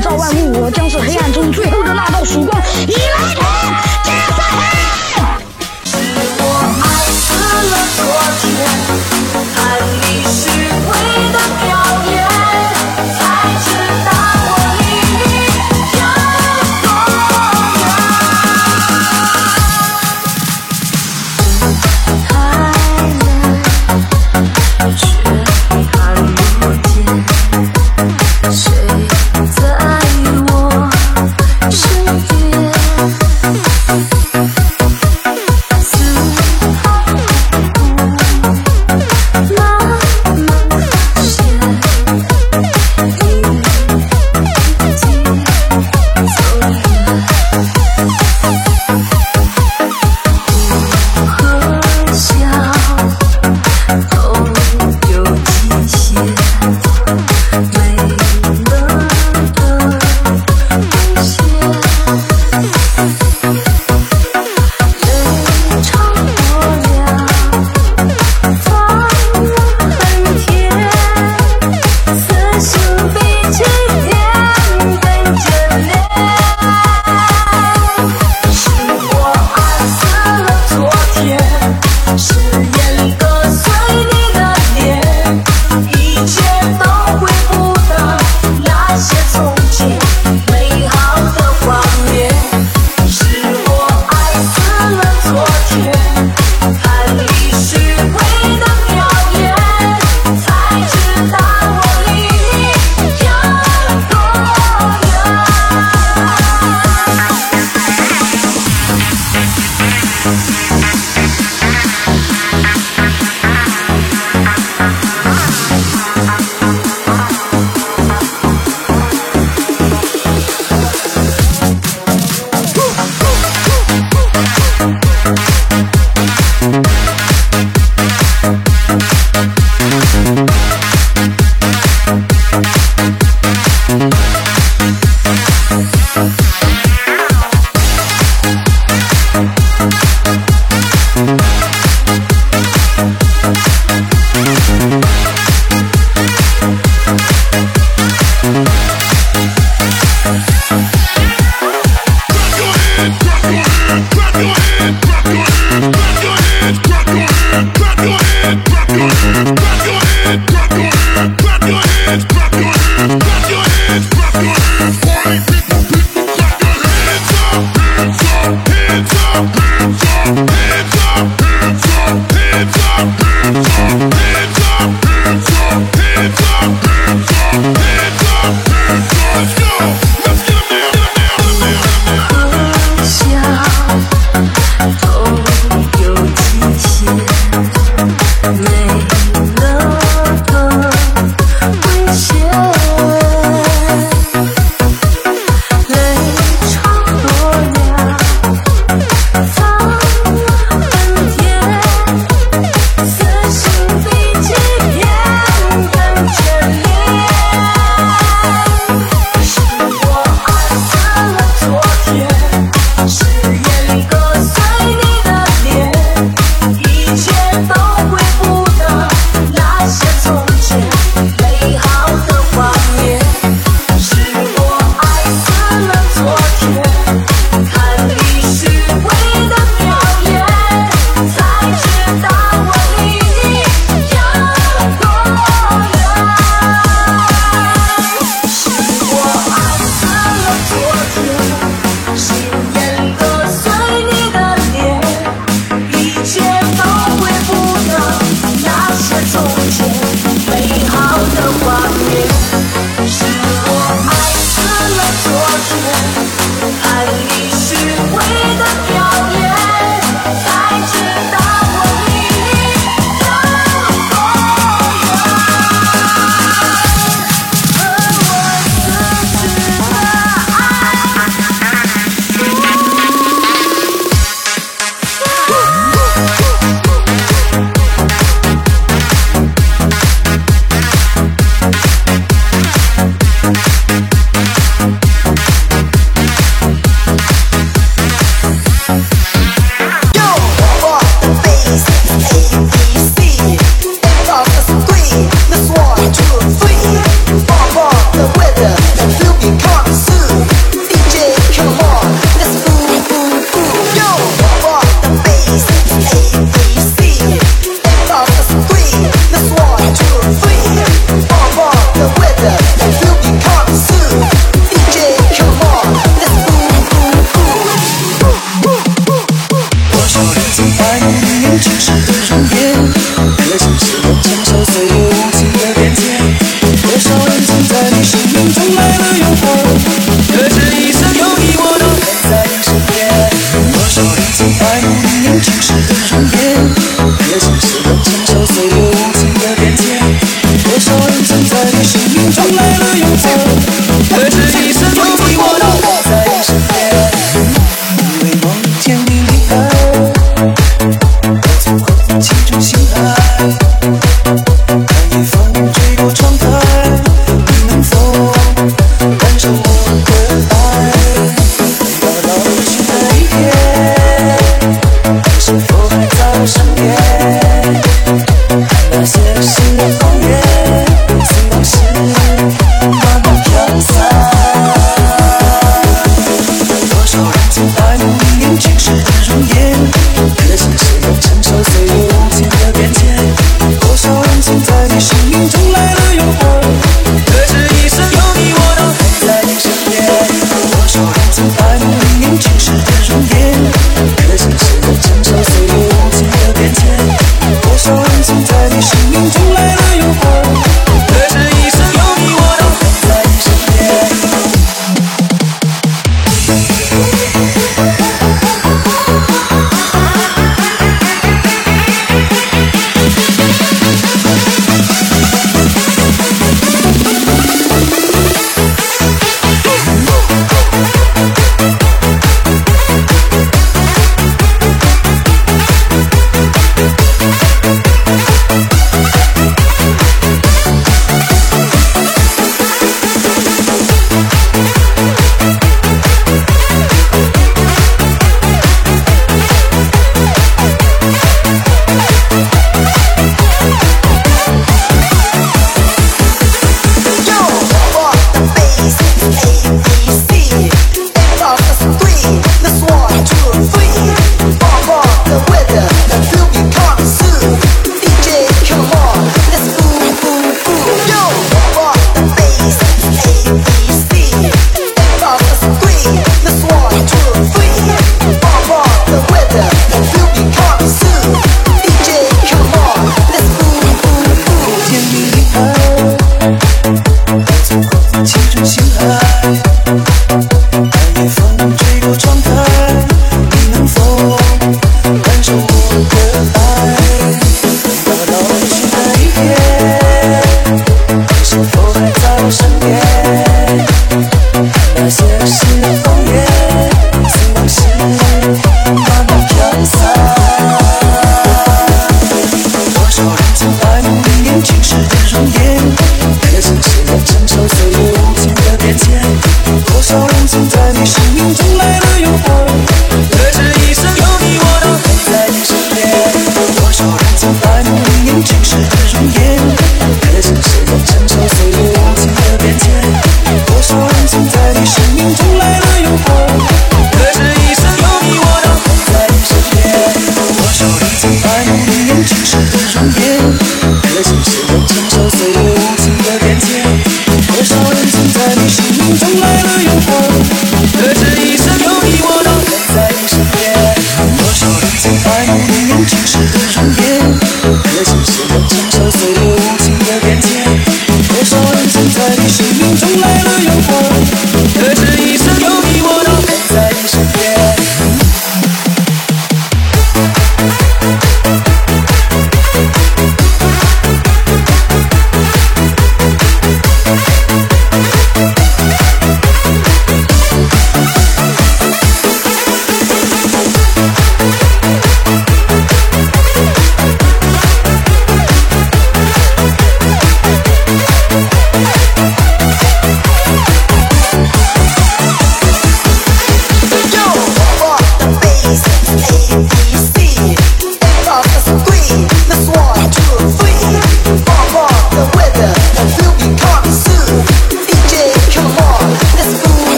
照万物我将是黑